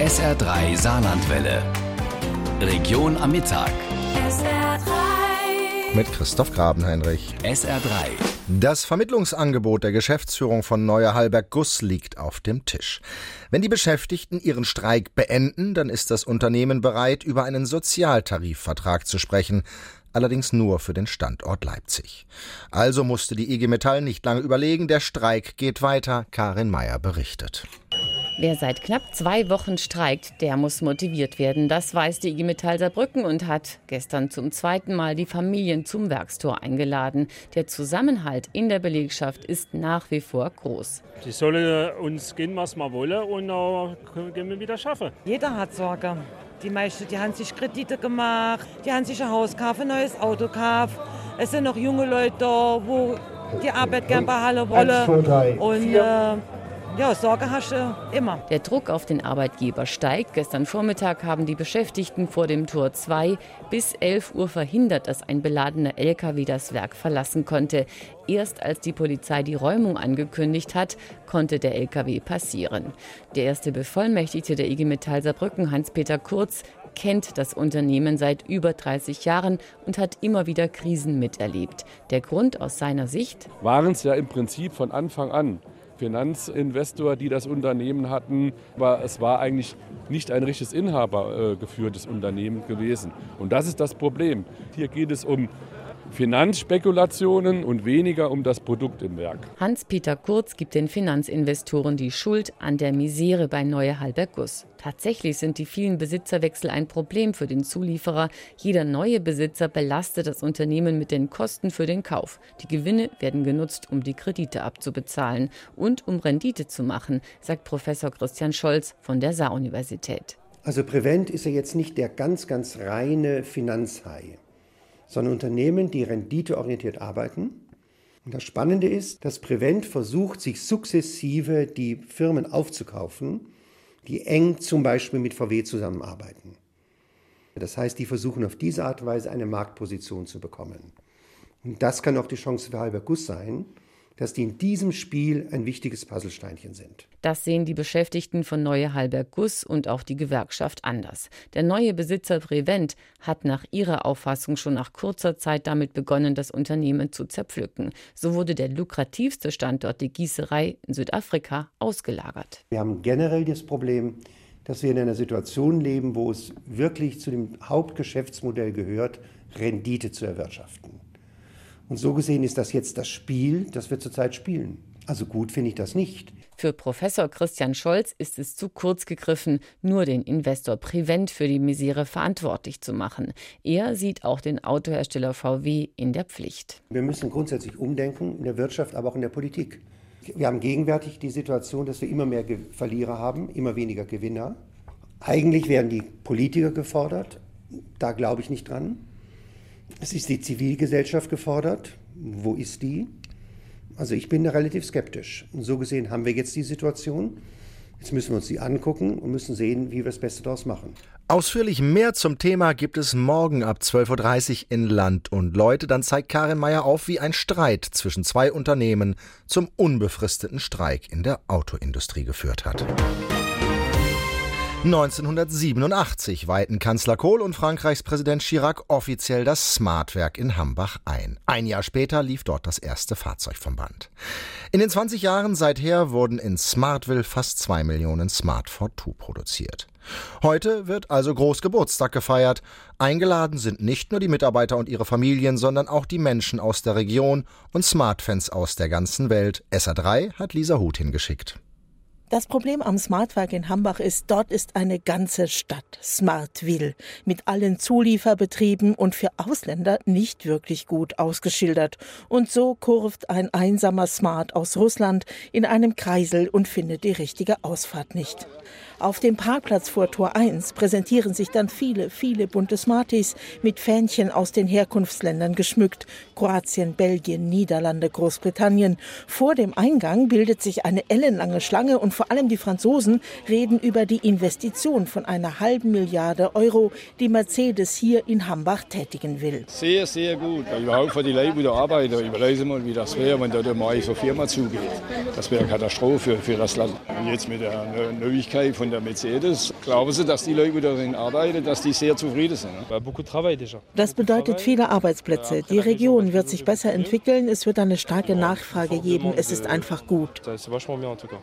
SR3 Saarlandwelle. Region am Mittag. SR3. Mit Christoph Grabenheinrich. SR3. Das Vermittlungsangebot der Geschäftsführung von Neuer Halberg Guss liegt auf dem Tisch. Wenn die Beschäftigten ihren Streik beenden, dann ist das Unternehmen bereit, über einen Sozialtarifvertrag zu sprechen allerdings nur für den Standort Leipzig. Also musste die IG Metall nicht lange überlegen, der Streik geht weiter, Karin Meyer berichtet. Wer seit knapp zwei Wochen streikt, der muss motiviert werden. Das weiß die IG Metall Saarbrücken und hat gestern zum zweiten Mal die Familien zum Werkstor eingeladen. Der Zusammenhalt in der Belegschaft ist nach wie vor groß. Die sollen uns gehen, was wir wollen und dann können wir wieder schaffen. Jeder hat Sorge. Die meisten, die haben sich Kredite gemacht, die haben sich ein Haus gekauft, ein neues Auto gekauft. Es sind noch junge Leute da, wo die Arbeit gern behalten wollen. Und äh, ja, Sorge hast du immer. Der Druck auf den Arbeitgeber steigt. Gestern Vormittag haben die Beschäftigten vor dem Tor 2 bis 11 Uhr verhindert, dass ein beladener LKW das Werk verlassen konnte. Erst als die Polizei die Räumung angekündigt hat, konnte der LKW passieren. Der erste Bevollmächtigte der IG Metall Saarbrücken, Hans-Peter Kurz, kennt das Unternehmen seit über 30 Jahren und hat immer wieder Krisen miterlebt. Der Grund aus seiner Sicht waren es ja im Prinzip von Anfang an. Finanzinvestor, die das Unternehmen hatten, aber es war eigentlich nicht ein richtiges inhabergeführtes Unternehmen gewesen. Und das ist das Problem. Hier geht es um Finanzspekulationen und weniger um das Produkt im Werk. Hans-Peter Kurz gibt den Finanzinvestoren die Schuld an der Misere bei Neue Halberg Guss. Tatsächlich sind die vielen Besitzerwechsel ein Problem für den Zulieferer. Jeder neue Besitzer belastet das Unternehmen mit den Kosten für den Kauf. Die Gewinne werden genutzt, um die Kredite abzubezahlen und um Rendite zu machen, sagt Professor Christian Scholz von der Saar-Universität. Also Prevent ist ja jetzt nicht der ganz, ganz reine Finanzhai sondern Unternehmen, die renditeorientiert arbeiten. Und das Spannende ist, dass Prevent versucht, sich sukzessive die Firmen aufzukaufen, die eng zum Beispiel mit VW zusammenarbeiten. Das heißt, die versuchen auf diese Art und Weise eine Marktposition zu bekommen. Und das kann auch die Chance für Halber Guss sein, dass die in diesem Spiel ein wichtiges Puzzlesteinchen sind. Das sehen die Beschäftigten von Neue Halberg Guss und auch die Gewerkschaft anders. Der neue Besitzer Prevent hat nach ihrer Auffassung schon nach kurzer Zeit damit begonnen, das Unternehmen zu zerpflücken. So wurde der lukrativste Standort, die Gießerei in Südafrika, ausgelagert. Wir haben generell das Problem, dass wir in einer Situation leben, wo es wirklich zu dem Hauptgeschäftsmodell gehört, Rendite zu erwirtschaften. Und so gesehen ist das jetzt das Spiel, das wir zurzeit spielen. Also gut finde ich das nicht. Für Professor Christian Scholz ist es zu kurz gegriffen, nur den Investor Prevent für die Misere verantwortlich zu machen. Er sieht auch den Autohersteller VW in der Pflicht. Wir müssen grundsätzlich umdenken, in der Wirtschaft, aber auch in der Politik. Wir haben gegenwärtig die Situation, dass wir immer mehr Verlierer haben, immer weniger Gewinner. Eigentlich werden die Politiker gefordert. Da glaube ich nicht dran. Es ist die Zivilgesellschaft gefordert. Wo ist die? Also ich bin da relativ skeptisch. Und so gesehen haben wir jetzt die Situation. Jetzt müssen wir uns die angucken und müssen sehen, wie wir das Beste daraus machen. Ausführlich mehr zum Thema gibt es morgen ab 12.30 Uhr in Land und Leute. Dann zeigt Karin Meyer auf, wie ein Streit zwischen zwei Unternehmen zum unbefristeten Streik in der Autoindustrie geführt hat. 1987 weihten Kanzler Kohl und Frankreichs Präsident Chirac offiziell das Smartwerk in Hambach ein. Ein Jahr später lief dort das erste Fahrzeug vom Band. In den 20 Jahren seither wurden in Smartville fast zwei Millionen Smart 42 produziert. Heute wird also groß Geburtstag gefeiert. Eingeladen sind nicht nur die Mitarbeiter und ihre Familien, sondern auch die Menschen aus der Region und Smartfans aus der ganzen Welt. SA3 hat Lisa Huth hingeschickt. Das Problem am Smartwerk in Hambach ist, dort ist eine ganze Stadt, Smartville, mit allen Zulieferbetrieben und für Ausländer nicht wirklich gut ausgeschildert. Und so kurvt ein einsamer Smart aus Russland in einem Kreisel und findet die richtige Ausfahrt nicht. Auf dem Parkplatz vor Tor 1 präsentieren sich dann viele, viele bunte Smarties mit Fähnchen aus den Herkunftsländern geschmückt. Kroatien, Belgien, Niederlande, Großbritannien. Vor dem Eingang bildet sich eine ellenlange Schlange und vor allem die Franzosen reden über die Investition von einer halben Milliarde Euro, die Mercedes hier in Hambach tätigen will. Sehr, sehr gut. Überhaupt für die Leute, die arbeiten. Überlegen mal, wie das wäre, wenn da mal so Firma zugeht. Das wäre eine Katastrophe für das Land. Jetzt mit der Neuigkeit von der Mercedes, glauben Sie, dass die Leute, die darin arbeiten, dass die sehr zufrieden sind? Das bedeutet viele Arbeitsplätze. Die Region wird sich besser entwickeln. Es wird eine starke Nachfrage geben. Es ist einfach gut.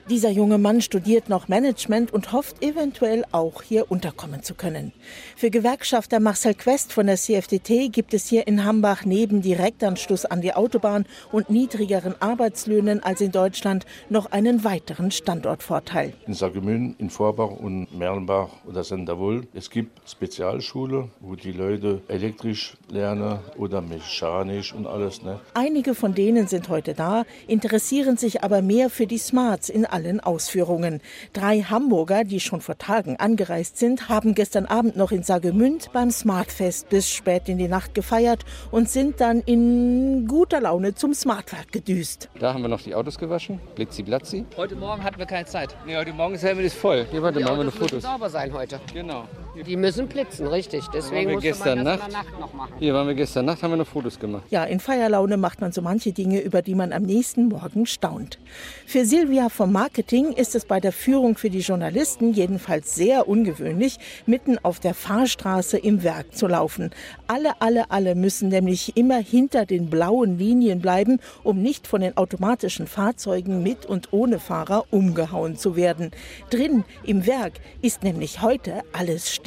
Dieser junge Mann studiert noch Management und hofft eventuell auch hier unterkommen zu können. Für Gewerkschafter Marcel Quest von der CFDT gibt es hier in Hambach neben Direktanschluss an die Autobahn und niedrigeren Arbeitslöhnen als in Deutschland noch einen weiteren Standortvorteil. In Sagemün, in Vorbach und Merlenbach oder Senderwohl, es gibt Spezialschule, wo die Leute elektrisch lernen oder mechanisch und alles. Ne? Einige von denen sind heute da, interessieren sich aber mehr für die Smarts in allen Ausführungen. Drei Hamburger, die schon vor Tagen angereist sind, haben gestern Abend noch in Sagemünd beim Smartfest bis spät in die Nacht gefeiert und sind dann in guter Laune zum Smartwerk gedüst. Da haben wir noch die Autos gewaschen, blitzi blatzi. Heute Morgen hatten wir keine Zeit. Nee, heute Morgen ist ja voll. Hier, warte, machen wir noch Fotos. sauber sein heute. Genau. Die müssen blitzen, richtig. Deswegen wir musste gestern man das Nacht- in der Nacht noch machen. Hier waren wir gestern Nacht, haben wir noch Fotos gemacht. Ja, in Feierlaune macht man so manche Dinge, über die man am nächsten Morgen staunt. Für Silvia vom Marketing ist es bei der Führung für die Journalisten jedenfalls sehr ungewöhnlich, mitten auf der Fahrstraße im Werk zu laufen. Alle, alle, alle müssen nämlich immer hinter den blauen Linien bleiben, um nicht von den automatischen Fahrzeugen mit und ohne Fahrer umgehauen zu werden. Drin im Werk ist nämlich heute alles still.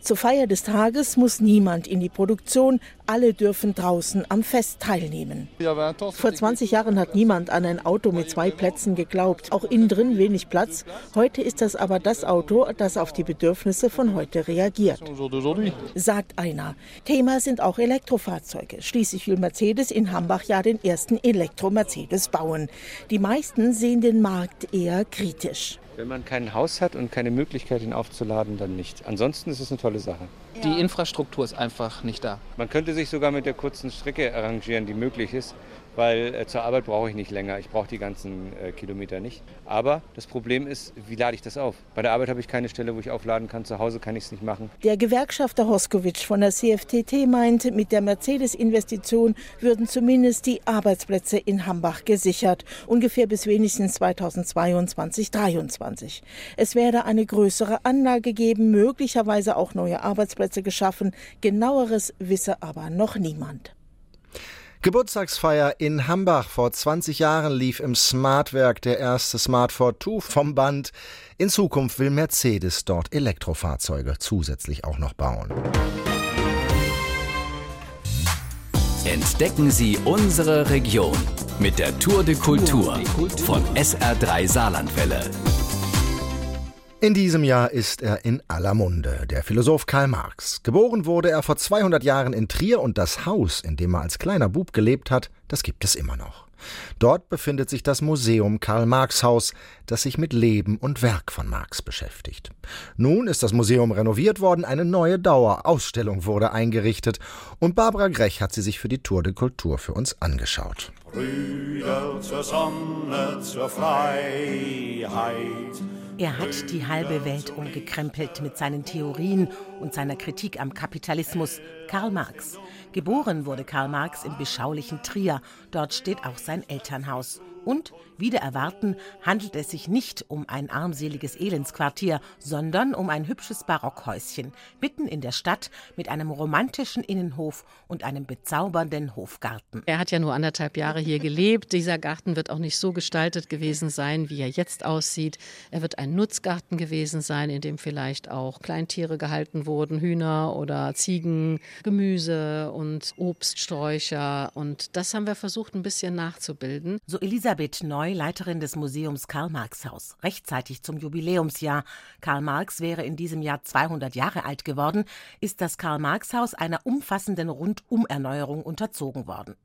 Zur Feier des Tages muss niemand in die Produktion, alle dürfen draußen am Fest teilnehmen. Vor 20 Jahren hat niemand an ein Auto mit zwei Plätzen geglaubt, auch innen drin wenig Platz. Heute ist das aber das Auto, das auf die Bedürfnisse von heute reagiert, sagt einer. Thema sind auch Elektrofahrzeuge. Schließlich will Mercedes in Hambach ja den ersten Elektro-Mercedes bauen. Die meisten sehen den Markt eher kritisch. Wenn man kein Haus hat und keine Möglichkeit, ihn aufzuladen, dann nicht. Ansonsten ist es eine tolle Sache. Die Infrastruktur ist einfach nicht da. Man könnte sich sogar mit der kurzen Strecke arrangieren, die möglich ist, weil äh, zur Arbeit brauche ich nicht länger. Ich brauche die ganzen äh, Kilometer nicht. Aber das Problem ist, wie lade ich das auf? Bei der Arbeit habe ich keine Stelle, wo ich aufladen kann. Zu Hause kann ich es nicht machen. Der Gewerkschafter Hoskowitsch von der CFTT meint, mit der Mercedes-Investition würden zumindest die Arbeitsplätze in Hambach gesichert, ungefähr bis wenigstens 2022, 2023. Es werde eine größere Anlage geben, möglicherweise auch neue Arbeitsplätze geschaffen. Genaueres wisse aber noch niemand. Geburtstagsfeier in Hambach. Vor 20 Jahren lief im Smartwerk der erste Smart 42 vom Band. In Zukunft will Mercedes dort Elektrofahrzeuge zusätzlich auch noch bauen. Entdecken Sie unsere Region mit der Tour de Kultur von SR3 Saarlandwelle. In diesem Jahr ist er in aller Munde, der Philosoph Karl Marx. Geboren wurde er vor 200 Jahren in Trier und das Haus, in dem er als kleiner Bub gelebt hat, das gibt es immer noch. Dort befindet sich das Museum Karl Marx Haus, das sich mit Leben und Werk von Marx beschäftigt. Nun ist das Museum renoviert worden, eine neue Dauerausstellung wurde eingerichtet und Barbara Grech hat sie sich für die Tour de Kultur für uns angeschaut. Brüder zur Sonne, zur Freiheit. Er hat die halbe Welt umgekrempelt mit seinen Theorien und seiner Kritik am Kapitalismus. Karl Marx. Geboren wurde Karl Marx im beschaulichen Trier. Dort steht auch sein Elternhaus. Und, wieder erwarten, handelt es sich nicht um ein armseliges Elendsquartier, sondern um ein hübsches Barockhäuschen, mitten in der Stadt mit einem romantischen Innenhof und einem bezaubernden Hofgarten. Er hat ja nur anderthalb Jahre hier gelebt. Dieser Garten wird auch nicht so gestaltet gewesen sein, wie er jetzt aussieht. Er wird ein Nutzgarten gewesen sein, in dem vielleicht auch Kleintiere gehalten wurden, Hühner oder Ziegen, Gemüse und Obststräucher. Und das haben wir versucht, ein bisschen nachzubilden. So Elisabeth Neu, Leiterin des Museums Karl Marx Haus, rechtzeitig zum Jubiläumsjahr. Karl Marx wäre in diesem Jahr 200 Jahre alt geworden, ist das Karl Marx Haus einer umfassenden Rundumerneuerung unterzogen worden.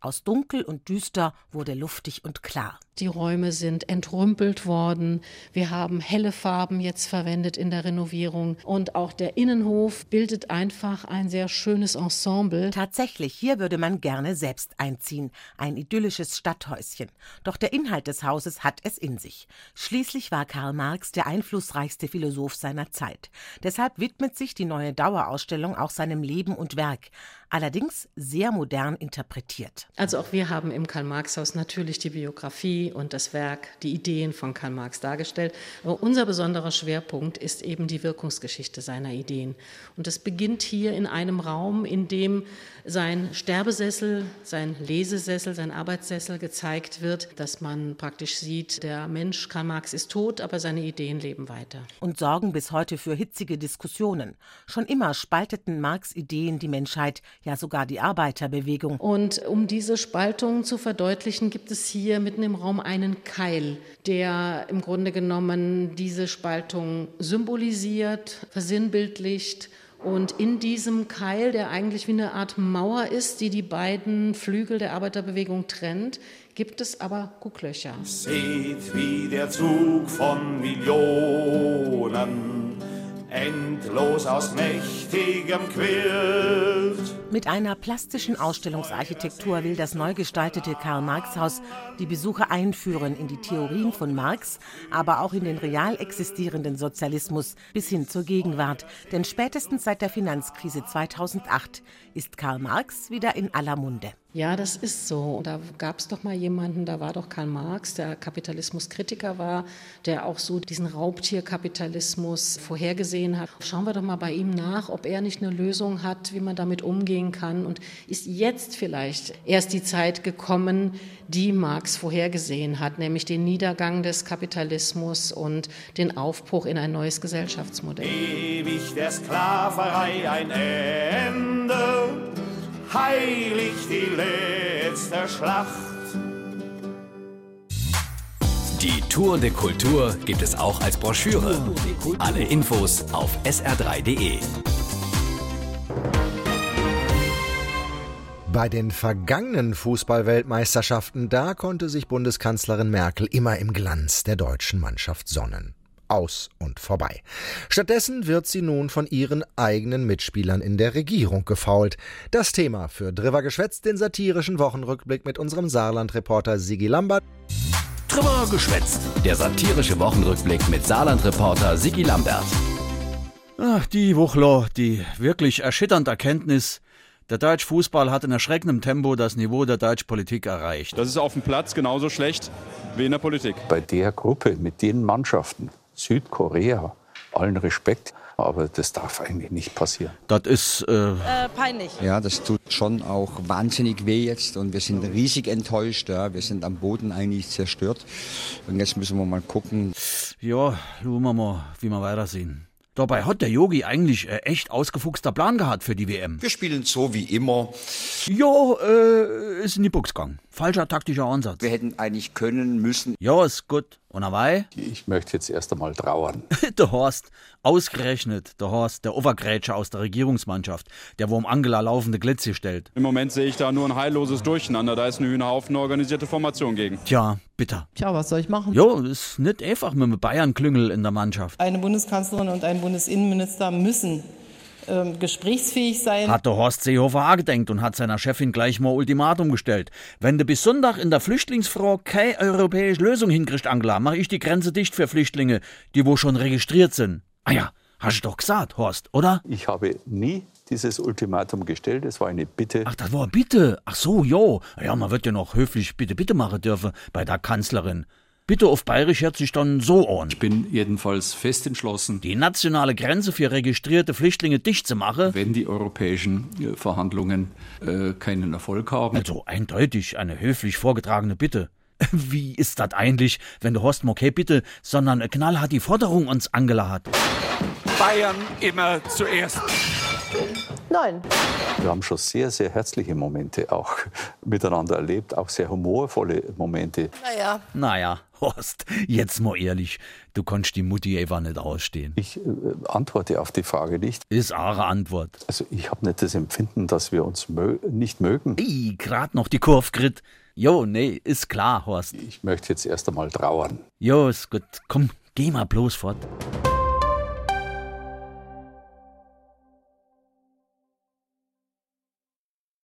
Aus dunkel und düster wurde luftig und klar. Die Räume sind entrümpelt worden. Wir haben helle Farben jetzt verwendet in der Renovierung. Und auch der Innenhof bildet einfach ein sehr schönes Ensemble. Tatsächlich, hier würde man gerne selbst einziehen. Ein idyllisches Stadthäuschen. Doch der Inhalt des Hauses hat es in sich. Schließlich war Karl Marx der einflussreichste Philosoph seiner Zeit. Deshalb widmet sich die neue Dauerausstellung auch seinem Leben und Werk allerdings sehr modern interpretiert. Also auch wir haben im Karl-Marx-Haus natürlich die Biografie und das Werk, die Ideen von Karl Marx dargestellt. Aber unser besonderer Schwerpunkt ist eben die Wirkungsgeschichte seiner Ideen. Und das beginnt hier in einem Raum, in dem sein Sterbesessel, sein Lesesessel, sein Arbeitssessel gezeigt wird, dass man praktisch sieht, der Mensch Karl Marx ist tot, aber seine Ideen leben weiter. Und sorgen bis heute für hitzige Diskussionen. Schon immer spalteten Marx Ideen die Menschheit, ja sogar die Arbeiterbewegung. Und um diese Spaltung zu verdeutlichen, gibt es hier mitten im Raum einen Keil, der im Grunde genommen diese Spaltung symbolisiert, versinnbildlicht und in diesem Keil, der eigentlich wie eine Art Mauer ist, die die beiden Flügel der Arbeiterbewegung trennt, gibt es aber Gucklöcher. Seht, wie der Zug von Millionen endlos aus mächtigem quillt. Mit einer plastischen Ausstellungsarchitektur will das neu gestaltete Karl-Marx-Haus die Besucher einführen in die Theorien von Marx, aber auch in den real existierenden Sozialismus bis hin zur Gegenwart. Denn spätestens seit der Finanzkrise 2008 ist Karl Marx wieder in aller Munde. Ja, das ist so. Da gab es doch mal jemanden, da war doch Karl Marx, der Kapitalismuskritiker war, der auch so diesen Raubtierkapitalismus vorhergesehen hat. Schauen wir doch mal bei ihm nach, ob er nicht eine Lösung hat, wie man damit umgehen kann. Und ist jetzt vielleicht erst die Zeit gekommen, die Marx vorhergesehen hat, nämlich den Niedergang des Kapitalismus und den Aufbruch in ein neues Gesellschaftsmodell. Ewig der Sklaverei ein Ende heilig die letzte Schlacht. Die Tour de Kultur gibt es auch als Broschüre. Alle Infos auf sr3.de. Bei den vergangenen Fußballweltmeisterschaften, da konnte sich Bundeskanzlerin Merkel immer im Glanz der deutschen Mannschaft sonnen aus und vorbei. Stattdessen wird sie nun von ihren eigenen Mitspielern in der Regierung gefault. Das Thema für Drüber geschwätzt, den satirischen Wochenrückblick mit unserem Saarland-Reporter Sigi Lambert. Drüber geschwätzt, der satirische Wochenrückblick mit Saarland-Reporter Sigi Lambert. Ach, die Wuchler, die wirklich erschütternde Erkenntnis, der deutsche Fußball hat in erschreckendem Tempo das Niveau der deutschen Politik erreicht. Das ist auf dem Platz genauso schlecht wie in der Politik. Bei der Gruppe, mit den Mannschaften, Südkorea, allen Respekt, aber das darf eigentlich nicht passieren. Das ist äh äh, peinlich. Ja, das tut schon auch wahnsinnig weh jetzt und wir sind riesig enttäuscht. Ja. Wir sind am Boden eigentlich zerstört und jetzt müssen wir mal gucken. Ja, schauen wir mal, wie wir weitersehen. Dabei hat der Yogi eigentlich äh, echt ausgefuchster Plan gehabt für die WM. Wir spielen so wie immer. Ja, äh, ist in die Box gegangen. Falscher taktischer Ansatz. Wir hätten eigentlich können, müssen. Ja, ist gut. Und dabei? Ich möchte jetzt erst einmal trauern. der Horst, ausgerechnet, der Horst, der Overgrätscher aus der Regierungsmannschaft, der wo um Angela laufende Glitze stellt. Im Moment sehe ich da nur ein heilloses Durcheinander. Da ist ein Hühnerhaufen eine organisierte Formation gegen. Tja, bitter. Tja, was soll ich machen? Jo, ist nicht einfach mit einem Bayern-Klüngel in der Mannschaft. Eine Bundeskanzlerin und ein Bundesinnenminister müssen ähm, gesprächsfähig sein. Hat der Horst Seehofer auch gedenkt und hat seiner Chefin gleich mal Ultimatum gestellt. Wenn du bis Sonntag in der Flüchtlingsfrage keine europäische Lösung hinkriegst, Angela, mache ich die Grenze dicht für Flüchtlinge, die wo schon registriert sind. Ah ja, hast du doch gesagt, Horst, oder? Ich habe nie dieses Ultimatum gestellt. Es war eine Bitte. Ach, das war eine Bitte. Ach so, jo. Ja, man wird ja noch höflich bitte, bitte machen dürfen bei der Kanzlerin. Bitte auf Bayerisch hört sich dann so an. Ich bin jedenfalls fest entschlossen, die nationale Grenze für registrierte Flüchtlinge dicht zu machen. Wenn die europäischen äh, Verhandlungen äh, keinen Erfolg haben. Also eindeutig eine höflich vorgetragene Bitte. Wie ist das eigentlich, wenn der Horst okay bitte, sondern Knall hat die Forderung uns angeladen? Bayern immer zuerst. Nein. Wir haben schon sehr, sehr herzliche Momente auch miteinander erlebt, auch sehr humorvolle Momente. Naja. Naja, Horst, jetzt mal ehrlich, du kannst die Mutti einfach nicht ausstehen. Ich äh, antworte auf die Frage nicht. Ist eure Antwort. Also ich habe nicht das Empfinden, dass wir uns mö nicht mögen. Ey, grad noch die Kurve grit. Jo, nee, ist klar, Horst. Ich möchte jetzt erst einmal trauern. Jo, ist gut. Komm, geh mal bloß fort.